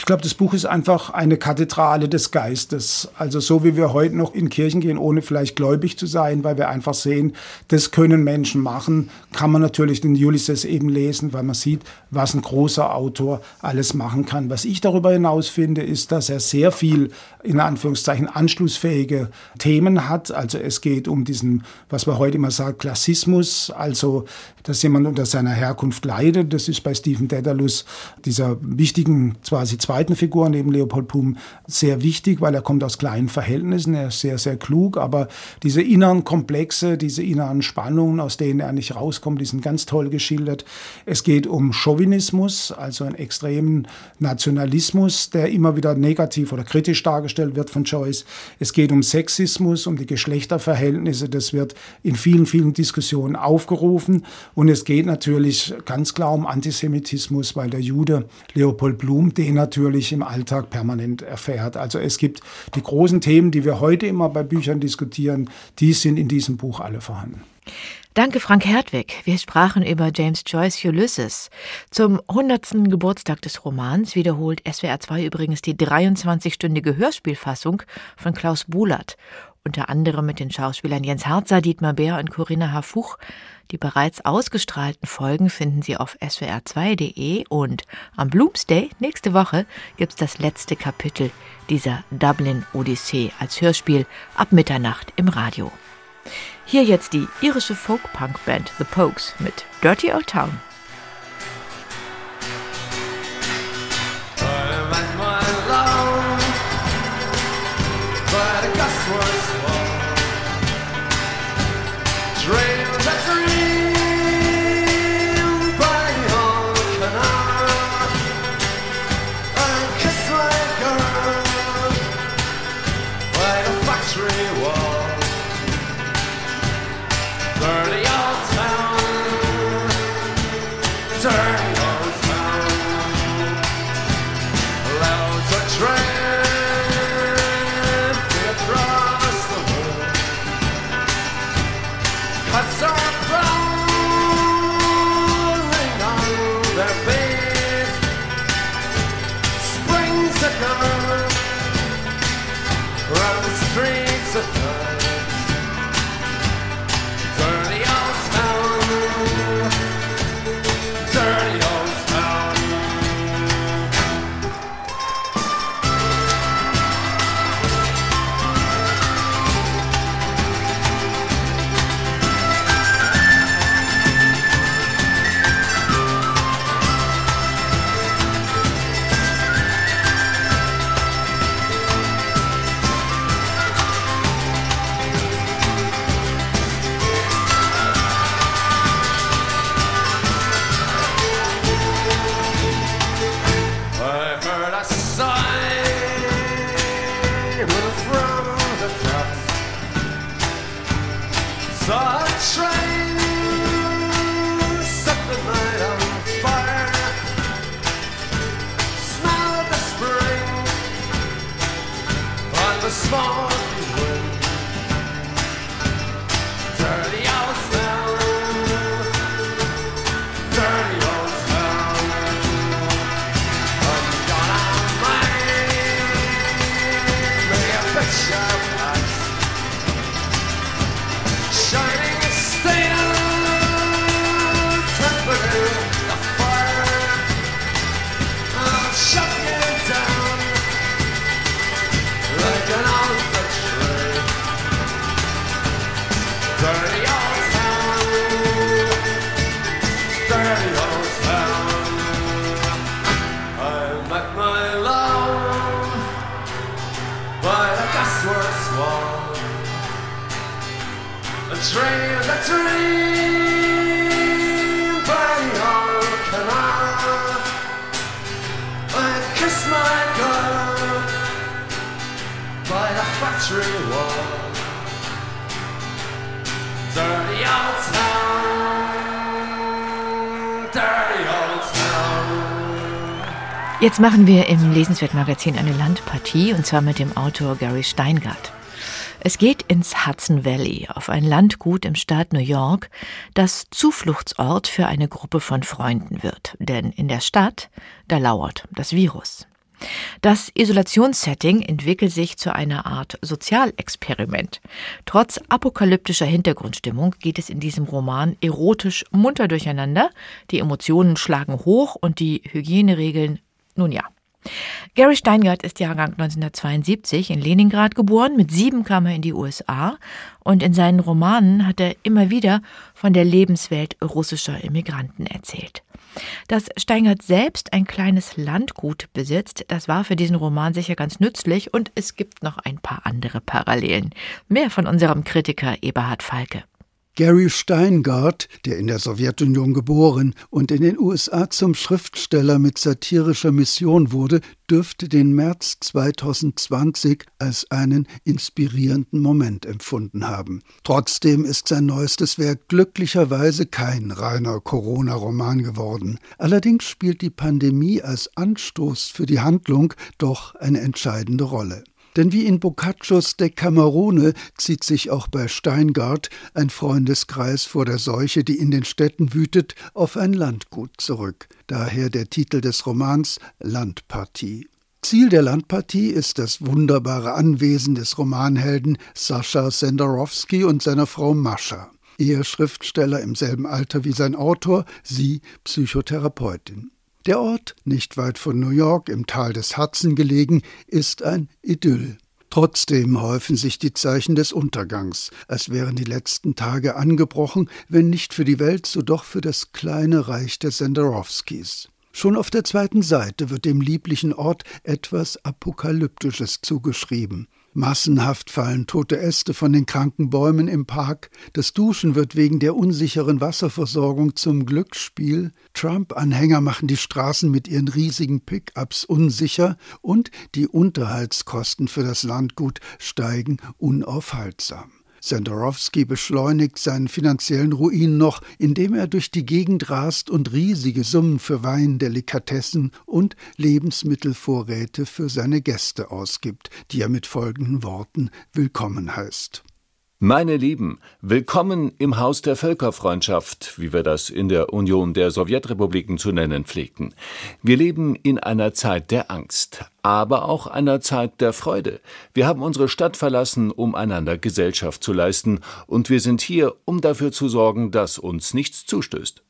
Ich glaube, das Buch ist einfach eine Kathedrale des Geistes. Also so wie wir heute noch in Kirchen gehen, ohne vielleicht gläubig zu sein, weil wir einfach sehen, das können Menschen machen, kann man natürlich den Ulysses eben lesen, weil man sieht, was ein großer Autor alles machen kann. Was ich darüber hinaus finde, ist, dass er sehr viel, in Anführungszeichen, anschlussfähige Themen hat. Also es geht um diesen, was man heute immer sagt, Klassismus, also dass jemand unter seiner Herkunft leidet. Das ist bei Stephen Dedalus, dieser wichtigen, quasi zweiten Figur neben Leopold Pum, sehr wichtig, weil er kommt aus kleinen Verhältnissen, er ist sehr, sehr klug, aber diese inneren Komplexe, diese inneren Spannungen, aus denen er nicht rauskommt, die sind ganz toll geschildert. Es geht um Chauvinismus, also einen extremen Nationalismus, der immer wieder negativ oder kritisch dargestellt wird von Joyce. Es geht um Sexismus, um die Geschlechterverhältnisse, das wird in vielen, vielen Diskussionen aufgerufen. Und es geht natürlich ganz klar um Antisemitismus, weil der Jude Leopold Blum den natürlich im Alltag permanent erfährt. Also es gibt die großen Themen, die wir heute immer bei Büchern diskutieren, die sind in diesem Buch alle vorhanden.
Danke, Frank Hertwig. Wir sprachen über James Joyce Ulysses. Zum 100. Geburtstag des Romans wiederholt SWR 2 übrigens die 23-stündige Hörspielfassung von Klaus Bulat. Unter anderem mit den Schauspielern Jens Harzer, Dietmar Bär und Corinna Hafuch. Die bereits ausgestrahlten Folgen finden Sie auf swr2.de und am Bloomsday nächste Woche gibt's das letzte Kapitel dieser Dublin Odyssee als Hörspiel ab Mitternacht im Radio. Hier jetzt die irische Folk-Punk-Band The Pokes mit Dirty Old Town. Machen wir im Lesenswertmagazin eine Landpartie und zwar mit dem Autor Gary Steingart. Es geht ins Hudson Valley, auf ein Landgut im Staat New York, das Zufluchtsort für eine Gruppe von Freunden wird. Denn in der Stadt, da lauert das Virus. Das Isolationssetting entwickelt sich zu einer Art Sozialexperiment. Trotz apokalyptischer Hintergrundstimmung geht es in diesem Roman erotisch munter durcheinander, die Emotionen schlagen hoch und die Hygieneregeln nun ja. Gary Steingart ist Jahrgang 1972 in Leningrad geboren. Mit sieben kam er in die USA und in seinen Romanen hat er immer wieder von der Lebenswelt russischer Immigranten erzählt. Dass Steingart selbst ein kleines Landgut besitzt, das war für diesen Roman sicher ganz nützlich und es gibt noch ein paar andere Parallelen. Mehr von unserem Kritiker Eberhard Falke.
Gary Steingart, der in der Sowjetunion geboren und in den USA zum Schriftsteller mit satirischer Mission wurde, dürfte den März 2020 als einen inspirierenden Moment empfunden haben. Trotzdem ist sein neuestes Werk glücklicherweise kein reiner Corona-Roman geworden. Allerdings spielt die Pandemie als Anstoß für die Handlung doch eine entscheidende Rolle. Denn wie in Boccaccios Decamerone zieht sich auch bei Steingart ein Freundeskreis vor der Seuche, die in den Städten wütet, auf ein Landgut zurück. Daher der Titel des Romans Landpartie. Ziel der Landpartie ist das wunderbare Anwesen des Romanhelden Sascha Senderowski und seiner Frau Mascha. Er Schriftsteller im selben Alter wie sein Autor, sie Psychotherapeutin. Der Ort, nicht weit von New York im Tal des Hudson gelegen, ist ein Idyll. Trotzdem häufen sich die Zeichen des Untergangs, als wären die letzten Tage angebrochen, wenn nicht für die Welt, so doch für das kleine Reich der Senderowskis. Schon auf der zweiten Seite wird dem lieblichen Ort etwas Apokalyptisches zugeschrieben. Massenhaft fallen tote Äste von den kranken Bäumen im Park, das Duschen wird wegen der unsicheren Wasserversorgung zum Glücksspiel, Trump-Anhänger machen die Straßen mit ihren riesigen Pickups unsicher und die Unterhaltskosten für das Landgut steigen unaufhaltsam. Sandorowski beschleunigt seinen finanziellen Ruin noch, indem er durch die Gegend rast und riesige Summen für Wein, Delikatessen und Lebensmittelvorräte für seine Gäste ausgibt, die er mit folgenden Worten willkommen heißt.
Meine Lieben, willkommen im Haus der Völkerfreundschaft, wie wir das in der Union der Sowjetrepubliken zu nennen pflegten. Wir leben in einer Zeit der Angst, aber auch einer Zeit der Freude. Wir haben unsere Stadt verlassen, um einander Gesellschaft zu leisten, und wir sind hier, um dafür zu sorgen, dass uns nichts zustößt.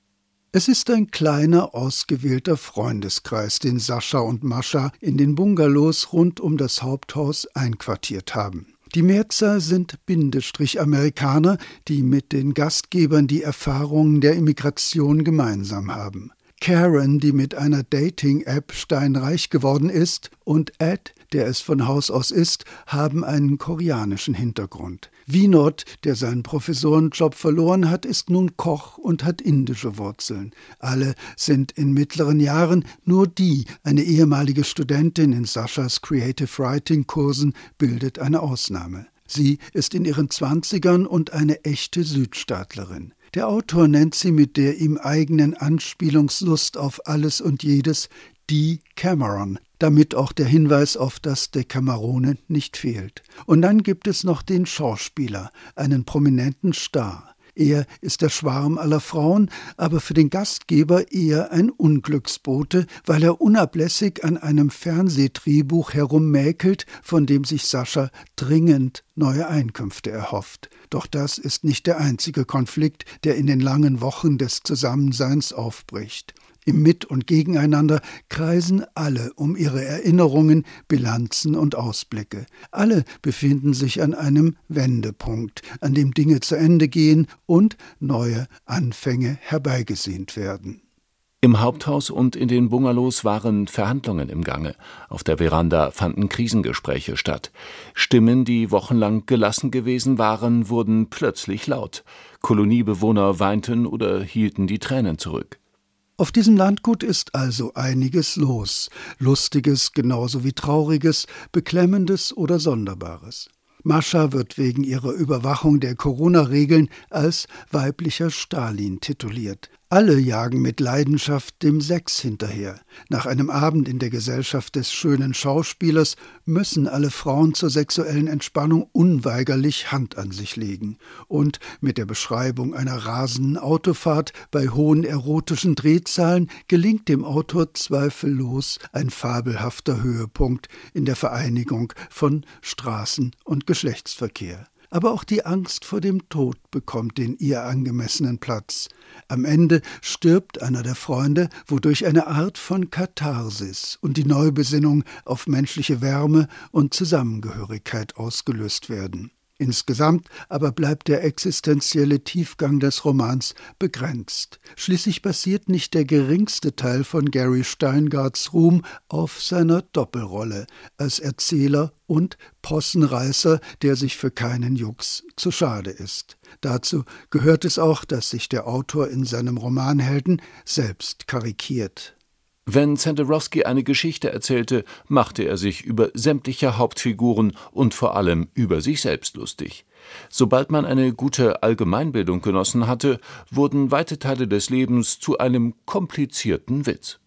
Es ist ein kleiner, ausgewählter Freundeskreis, den Sascha und Mascha in den Bungalows rund um das Haupthaus einquartiert haben. Die Mehrzahl sind Bindestrich-Amerikaner, die mit den Gastgebern die Erfahrungen der Immigration gemeinsam haben. Karen, die mit einer Dating-App steinreich geworden ist, und Ed, der es von Haus aus ist, haben einen koreanischen Hintergrund. Wienot, der seinen Professorenjob verloren hat, ist nun Koch und hat indische Wurzeln. Alle sind in mittleren Jahren, nur die, eine ehemalige Studentin in Saschas Creative Writing Kursen, bildet eine Ausnahme. Sie ist in ihren Zwanzigern und eine echte Südstaatlerin. Der Autor nennt sie mit der ihm eigenen Anspielungslust auf alles und jedes die Cameron, damit auch der Hinweis auf das Decamerone nicht fehlt. Und dann gibt es noch den Schauspieler, einen prominenten Star. Er ist der Schwarm aller Frauen, aber für den Gastgeber eher ein Unglücksbote, weil er unablässig an einem Fernsehdrehbuch herummäkelt, von dem sich Sascha dringend neue Einkünfte erhofft. Doch das ist nicht der einzige Konflikt, der in den langen Wochen des Zusammenseins aufbricht. Im Mit- und Gegeneinander kreisen alle um ihre Erinnerungen, Bilanzen und Ausblicke. Alle befinden sich an einem Wendepunkt, an dem Dinge zu Ende gehen und neue Anfänge herbeigesehnt werden.
Im Haupthaus und in den Bungalows waren Verhandlungen im Gange. Auf der Veranda fanden Krisengespräche statt. Stimmen, die wochenlang gelassen gewesen waren, wurden plötzlich laut. Koloniebewohner weinten oder hielten die Tränen zurück.
Auf diesem Landgut ist also einiges los, lustiges genauso wie trauriges, beklemmendes oder sonderbares. Mascha wird wegen ihrer Überwachung der Corona-Regeln als weiblicher Stalin tituliert. Alle jagen mit Leidenschaft dem Sex hinterher. Nach einem Abend in der Gesellschaft des schönen Schauspielers müssen alle Frauen zur sexuellen Entspannung unweigerlich Hand an sich legen. Und mit der Beschreibung einer rasenden Autofahrt bei hohen erotischen Drehzahlen gelingt dem Autor zweifellos ein fabelhafter Höhepunkt in der Vereinigung von Straßen- und Geschlechtsverkehr aber auch die Angst vor dem Tod bekommt den ihr angemessenen Platz. Am Ende stirbt einer der Freunde, wodurch eine Art von Katharsis und die Neubesinnung auf menschliche Wärme und Zusammengehörigkeit ausgelöst werden. Insgesamt aber bleibt der existenzielle Tiefgang des Romans begrenzt. Schließlich basiert nicht der geringste Teil von Gary Steingarts Ruhm auf seiner Doppelrolle als Erzähler und Possenreißer, der sich für keinen Jux zu schade ist. Dazu gehört es auch, dass sich der Autor in seinem Romanhelden selbst karikiert.
Wenn Zenderowski eine Geschichte erzählte, machte er sich über sämtliche Hauptfiguren und vor allem über sich selbst lustig. Sobald man eine gute Allgemeinbildung genossen hatte, wurden weite Teile des Lebens zu einem komplizierten Witz.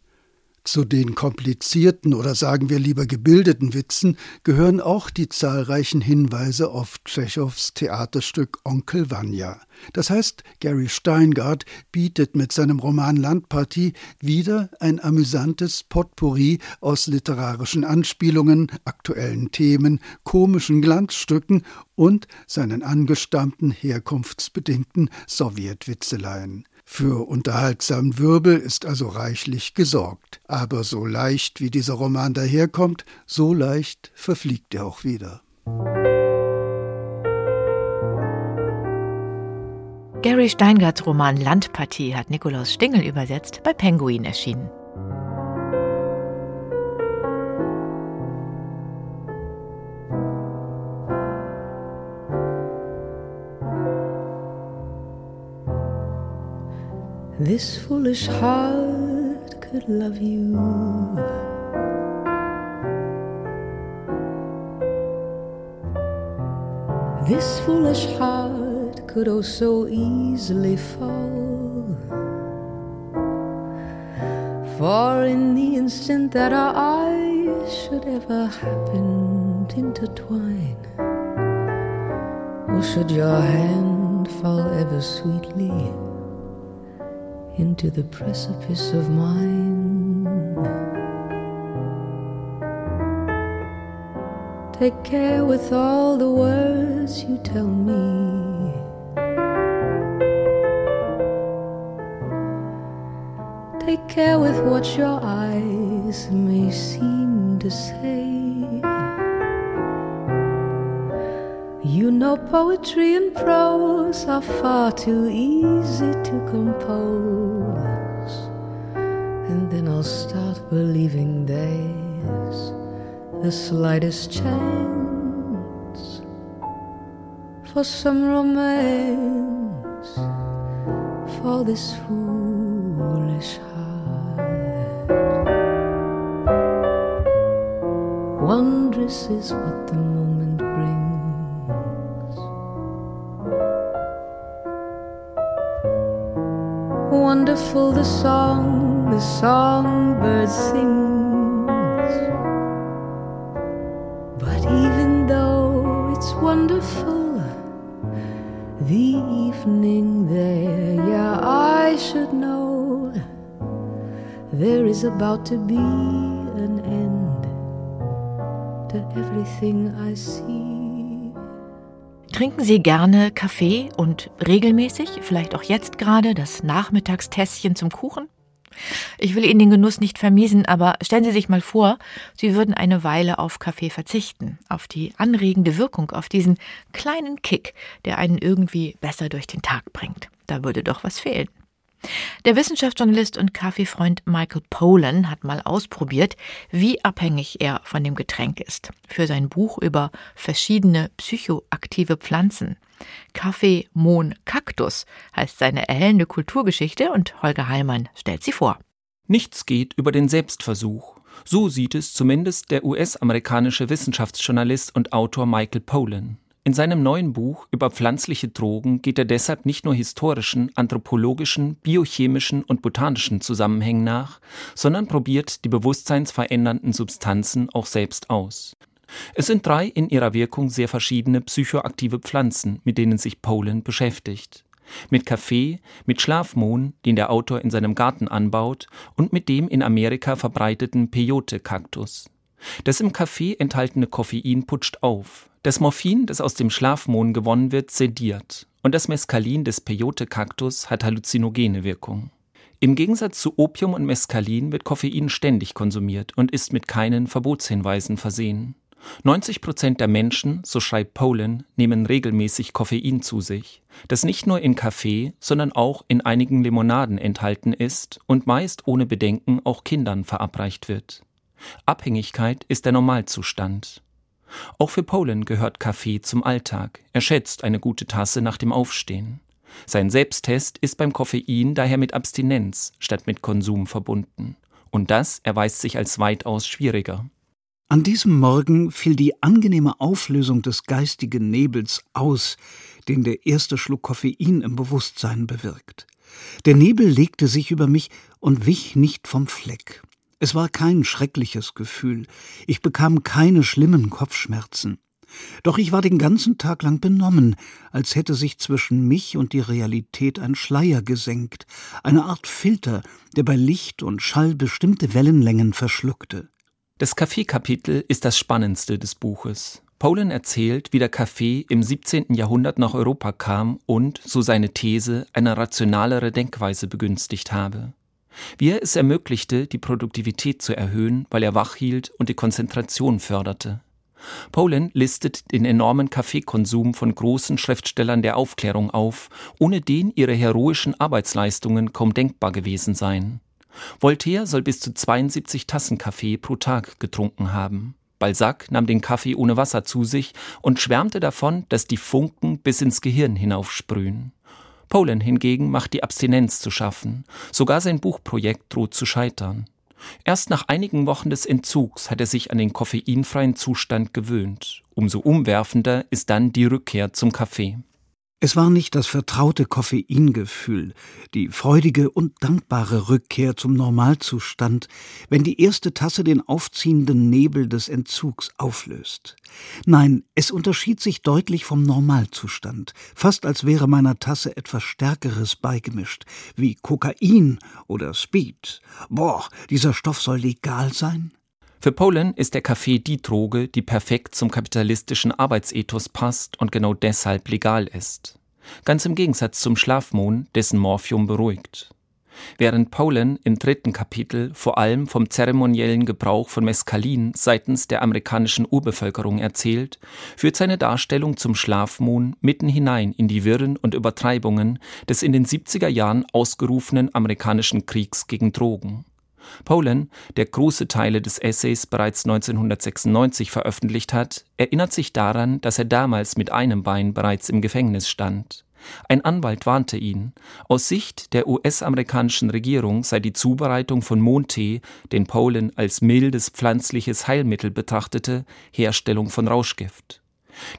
Zu den komplizierten oder sagen wir lieber gebildeten Witzen gehören auch die zahlreichen Hinweise auf Tschechows Theaterstück Onkel Vanya. Das heißt, Gary Steingart bietet mit seinem Roman Landpartie wieder ein amüsantes Potpourri aus literarischen Anspielungen, aktuellen Themen, komischen Glanzstücken und seinen angestammten herkunftsbedingten Sowjetwitzeleien. Für unterhaltsamen Wirbel ist also reichlich gesorgt. Aber so leicht wie dieser Roman daherkommt, so leicht verfliegt er auch wieder.
Gary Steingarts Roman Landpartie hat Nikolaus Stingel übersetzt, bei Penguin erschienen.
This foolish heart could love you. This foolish heart could oh so easily fall. For in the instant that our eyes should ever happen to intertwine, or should your hand fall ever sweetly into the precipice of mine. Take care with all the words you tell me. Take care with what your eyes may seem to say. Poetry and prose are far too easy to compose. And then I'll start believing there's the slightest chance for some romance for this foolish heart. Wondrous is what the the song the songbird sings. But even though it's wonderful, the evening there, yeah, I should know there is about to be an end to everything I see.
Trinken Sie gerne Kaffee und regelmäßig, vielleicht auch jetzt gerade, das Nachmittagstässchen zum Kuchen? Ich will Ihnen den Genuss nicht vermiesen, aber stellen Sie sich mal vor, Sie würden eine Weile auf Kaffee verzichten, auf die anregende Wirkung, auf diesen kleinen Kick, der einen irgendwie besser durch den Tag bringt. Da würde doch was fehlen. Der Wissenschaftsjournalist und Kaffeefreund Michael Pollan hat mal ausprobiert, wie abhängig er von dem Getränk ist. Für sein Buch über verschiedene psychoaktive Pflanzen. Kaffee, Mohn, Kaktus heißt seine erhellende Kulturgeschichte und Holger Heilmann stellt sie vor.
Nichts geht über den Selbstversuch. So sieht es zumindest der US-amerikanische Wissenschaftsjournalist und Autor Michael Pollan. In seinem neuen Buch über pflanzliche Drogen geht er deshalb nicht nur historischen, anthropologischen, biochemischen und botanischen Zusammenhängen nach, sondern probiert die bewusstseinsverändernden Substanzen auch selbst aus. Es sind drei in ihrer Wirkung sehr verschiedene psychoaktive Pflanzen, mit denen sich Poland beschäftigt. Mit Kaffee, mit Schlafmohn, den der Autor in seinem Garten anbaut, und mit dem in Amerika verbreiteten Peyote-Kaktus. Das im Kaffee enthaltene Koffein putscht auf. Das Morphin, das aus dem Schlafmohn gewonnen wird, sediert. Und das Mescalin des Peyote-Kaktus hat halluzinogene Wirkung. Im Gegensatz zu Opium und Mescalin wird Koffein ständig konsumiert und ist mit keinen Verbotshinweisen versehen. 90 Prozent der Menschen, so schreibt Poland, nehmen regelmäßig Koffein zu sich, das nicht nur in Kaffee, sondern auch in einigen Limonaden enthalten ist und meist ohne Bedenken auch Kindern verabreicht wird. Abhängigkeit ist der Normalzustand. Auch für Poland gehört Kaffee zum Alltag. Er schätzt eine gute Tasse nach dem Aufstehen. Sein Selbsttest ist beim Koffein daher mit Abstinenz statt mit Konsum verbunden. Und das erweist sich als weitaus schwieriger.
An diesem Morgen fiel die angenehme Auflösung des geistigen Nebels aus, den der erste Schluck Koffein im Bewusstsein bewirkt. Der Nebel legte sich über mich und wich nicht vom Fleck. Es war kein schreckliches Gefühl, ich bekam keine schlimmen Kopfschmerzen. Doch ich war den ganzen Tag lang benommen, als hätte sich zwischen mich und die Realität ein Schleier gesenkt, eine Art Filter, der bei Licht und Schall bestimmte Wellenlängen verschluckte.
Das Kaffeekapitel ist das spannendste des Buches. Poland erzählt, wie der Kaffee im 17. Jahrhundert nach Europa kam und, so seine These, eine rationalere Denkweise begünstigt habe. Wie er es ermöglichte, die Produktivität zu erhöhen, weil er wach hielt und die Konzentration förderte. Poland listet den enormen Kaffeekonsum von großen Schriftstellern der Aufklärung auf, ohne den ihre heroischen Arbeitsleistungen kaum denkbar gewesen seien. Voltaire soll bis zu 72 Tassen Kaffee pro Tag getrunken haben. Balzac nahm den Kaffee ohne Wasser zu sich und schwärmte davon, dass die Funken bis ins Gehirn hinaufsprühen. Poland hingegen macht die Abstinenz zu schaffen. Sogar sein Buchprojekt droht zu scheitern. Erst nach einigen Wochen des Entzugs hat er sich an den koffeinfreien Zustand gewöhnt. Umso umwerfender ist dann die Rückkehr zum Kaffee.
Es war nicht das vertraute Koffeingefühl, die freudige und dankbare Rückkehr zum Normalzustand, wenn die erste Tasse den aufziehenden Nebel des Entzugs auflöst. Nein, es unterschied sich deutlich vom Normalzustand, fast als wäre meiner Tasse etwas Stärkeres beigemischt, wie Kokain oder Speed. Boah, dieser Stoff soll legal sein?
Für Poland ist der Kaffee die Droge, die perfekt zum kapitalistischen Arbeitsethos passt und genau deshalb legal ist. Ganz im Gegensatz zum Schlafmohn, dessen Morphium beruhigt. Während Poland im dritten Kapitel vor allem vom zeremoniellen Gebrauch von Mescalin seitens der amerikanischen Urbevölkerung erzählt, führt seine Darstellung zum Schlafmohn mitten hinein in die Wirren und Übertreibungen des in den 70er Jahren ausgerufenen amerikanischen Kriegs gegen Drogen. Poland, der große Teile des Essays bereits 1996 veröffentlicht hat, erinnert sich daran, dass er damals mit einem Bein bereits im Gefängnis stand. Ein Anwalt warnte ihn, aus Sicht der US-amerikanischen Regierung sei die Zubereitung von Mondtee, den Poland als mildes pflanzliches Heilmittel betrachtete, Herstellung von Rauschgift.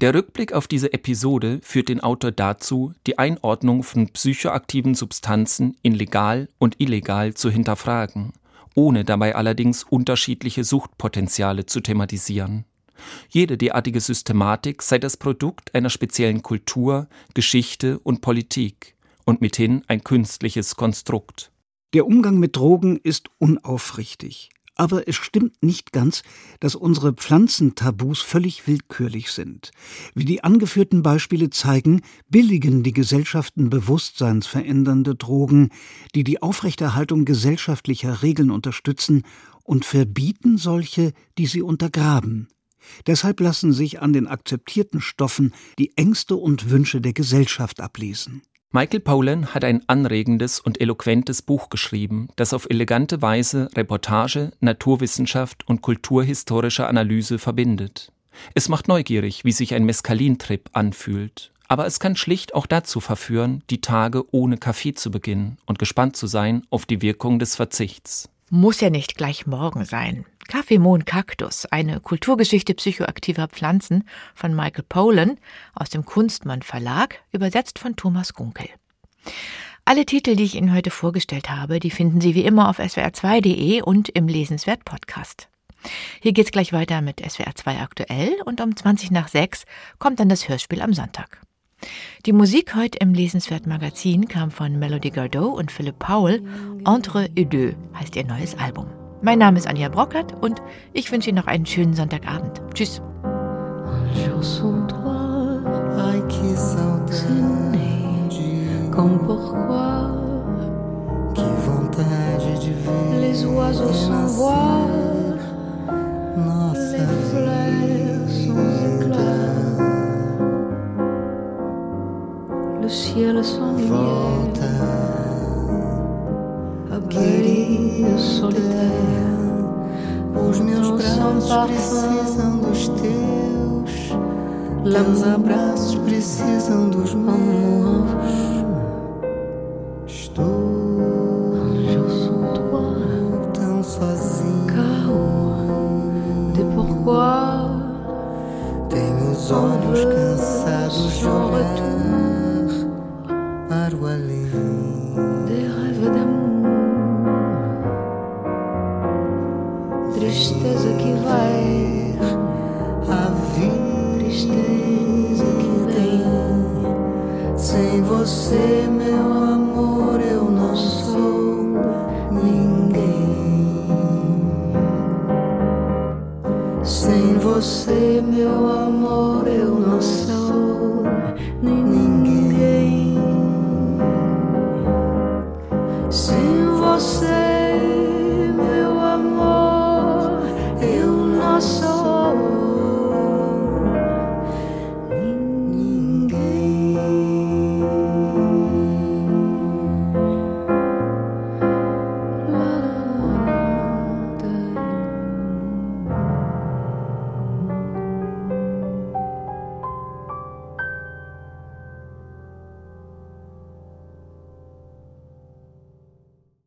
Der Rückblick auf diese Episode führt den Autor dazu, die Einordnung von psychoaktiven Substanzen in legal und illegal zu hinterfragen ohne dabei allerdings unterschiedliche Suchtpotenziale zu thematisieren. Jede derartige Systematik sei das Produkt einer speziellen Kultur, Geschichte und Politik und mithin ein künstliches Konstrukt.
Der Umgang mit Drogen ist unaufrichtig. Aber es stimmt nicht ganz, dass unsere Pflanzentabus völlig willkürlich sind. Wie die angeführten Beispiele zeigen, billigen die Gesellschaften bewusstseinsverändernde Drogen, die die Aufrechterhaltung gesellschaftlicher Regeln unterstützen, und verbieten solche, die sie untergraben. Deshalb lassen sich an den akzeptierten Stoffen die Ängste und Wünsche der Gesellschaft ablesen.
Michael Pollan hat ein anregendes und eloquentes Buch geschrieben, das auf elegante Weise Reportage, Naturwissenschaft und kulturhistorische Analyse verbindet. Es macht neugierig, wie sich ein Mescalintrip anfühlt, aber es kann schlicht auch dazu verführen, die Tage ohne Kaffee zu beginnen und gespannt zu sein auf die Wirkung des Verzichts.
Muss ja nicht gleich morgen sein. Kaffeemohn Kaktus, eine Kulturgeschichte psychoaktiver Pflanzen von Michael Pollan aus dem Kunstmann Verlag, übersetzt von Thomas Gunkel. Alle Titel, die ich Ihnen heute vorgestellt habe, die finden Sie wie immer auf swr2.de und im Lesenswert Podcast. Hier geht's gleich weiter mit SWR2 aktuell und um 20 nach 6 kommt dann das Hörspiel am Sonntag. Die Musik heute im Lesenswert Magazin kam von Melody Gardot und Philipp Paul. Entre et deux heißt ihr neues Album. Mein Name ist Anja Brockert und ich wünsche Ihnen noch einen schönen Sonntagabend. Tschüss.
Les oiseaux s'envoient ciel sans lumière querido solitária. Os meus braços precisam dos teus, teus abraços precisam dos meus.